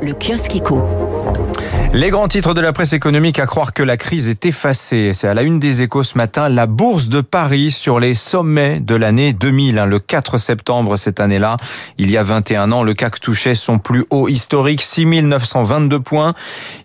Le kiosque éco. Les grands titres de la presse économique à croire que la crise est effacée. C'est à la une des échos ce matin. La bourse de Paris sur les sommets de l'année 2000. Le 4 septembre cette année-là, il y a 21 ans, le CAC touchait son plus haut historique, 6922 points.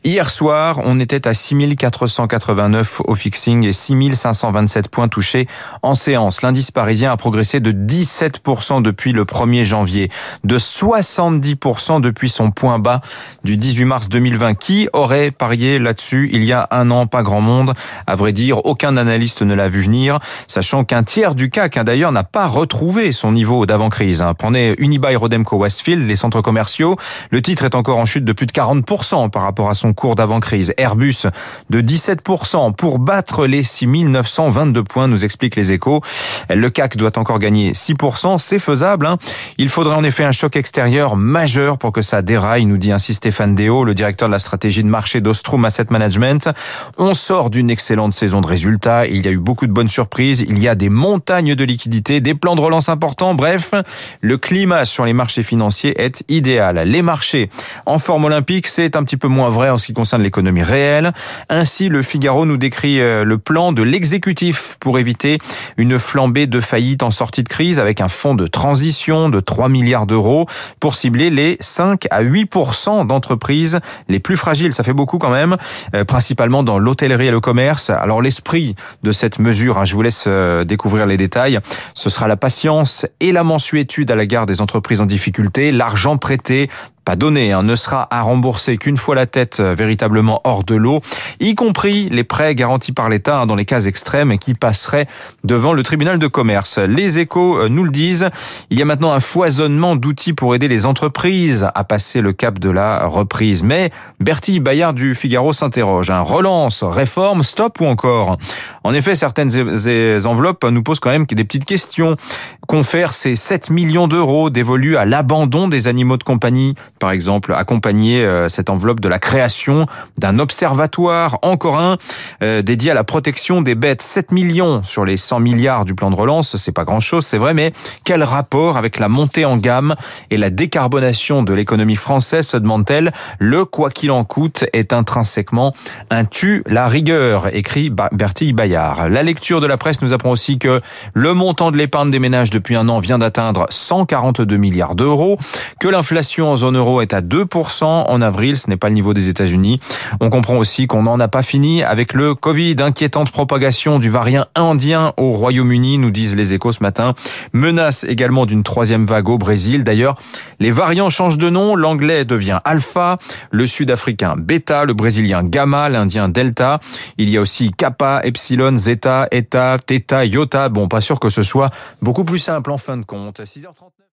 Hier soir, on était à 6489 au fixing et 6527 points touchés en séance. L'indice parisien a progressé de 17% depuis le 1er janvier, de 70% depuis son point bas du 18 mars 2020. Qui aurait parié là-dessus il y a un an? Pas grand monde. À vrai dire, aucun analyste ne l'a vu venir, sachant qu'un tiers du CAC, hein, d'ailleurs, n'a pas retrouvé son niveau d'avant-crise. Hein. Prenez Unibail Rodemco Westfield, les centres commerciaux. Le titre est encore en chute de plus de 40% par rapport à son cours d'avant-crise. Airbus de 17% pour battre les 6922 points, nous explique les échos. Le CAC doit encore gagner 6%, c'est faisable. Hein. Il faudrait en effet un choc extérieur majeur pour que ça déraille, nous dit ainsi Stéphane Déo, le directeur de la stratégie de marché d'Ostrom Asset Management. On sort d'une excellente saison de résultats, il y a eu beaucoup de bonnes surprises, il y a des montagnes de liquidités, des plans de relance importants, bref, le climat sur les marchés financiers est idéal. Les marchés en forme olympique, c'est un petit peu moins vrai en ce qui concerne l'économie réelle. Ainsi, le Figaro nous décrit euh, le plan de l'exécutif pour éviter une flambée de faillite en sortie de crise avec un fonds de transition de 3 milliards d'euros pour cibler les 5 à 8 d'entreprises les plus fragiles. Ça fait beaucoup quand même, euh, principalement dans l'hôtellerie et le commerce. Alors l'esprit de cette mesure, hein, je vous laisse euh, découvrir les détails, ce sera la patience et la mensuétude à la garde des entreprises en difficulté, l'argent prêté pas donné, hein, ne sera à rembourser qu'une fois la tête euh, véritablement hors de l'eau, y compris les prêts garantis par l'État hein, dans les cas extrêmes qui passeraient devant le tribunal de commerce. Les échos euh, nous le disent, il y a maintenant un foisonnement d'outils pour aider les entreprises à passer le cap de la reprise. Mais Bertie Bayard du Figaro s'interroge, hein, relance, réforme, stop ou encore? En effet, certaines enveloppes nous posent quand même des petites questions. Confère ces 7 millions d'euros dévolus à l'abandon des animaux de compagnie par exemple, accompagner euh, cette enveloppe de la création d'un observatoire, encore un, euh, dédié à la protection des bêtes. 7 millions sur les 100 milliards du plan de relance, c'est pas grand chose, c'est vrai, mais quel rapport avec la montée en gamme et la décarbonation de l'économie française, se demande-t-elle. Le quoi qu'il en coûte est intrinsèquement un tu la rigueur, écrit Bertille Bayard. La lecture de la presse nous apprend aussi que le montant de l'épargne des ménages depuis un an vient d'atteindre 142 milliards d'euros, que l'inflation en zone euro est à 2% en avril, ce n'est pas le niveau des États-Unis. On comprend aussi qu'on n'en a pas fini avec le Covid, inquiétante propagation du variant indien au Royaume-Uni, nous disent les échos ce matin. Menace également d'une troisième vague au Brésil. D'ailleurs, les variants changent de nom, l'anglais devient alpha, le sud-africain bêta, le brésilien gamma, l'indien delta. Il y a aussi kappa, epsilon, zeta, eta, theta, iota. Bon, pas sûr que ce soit beaucoup plus simple en fin de compte. 6h39.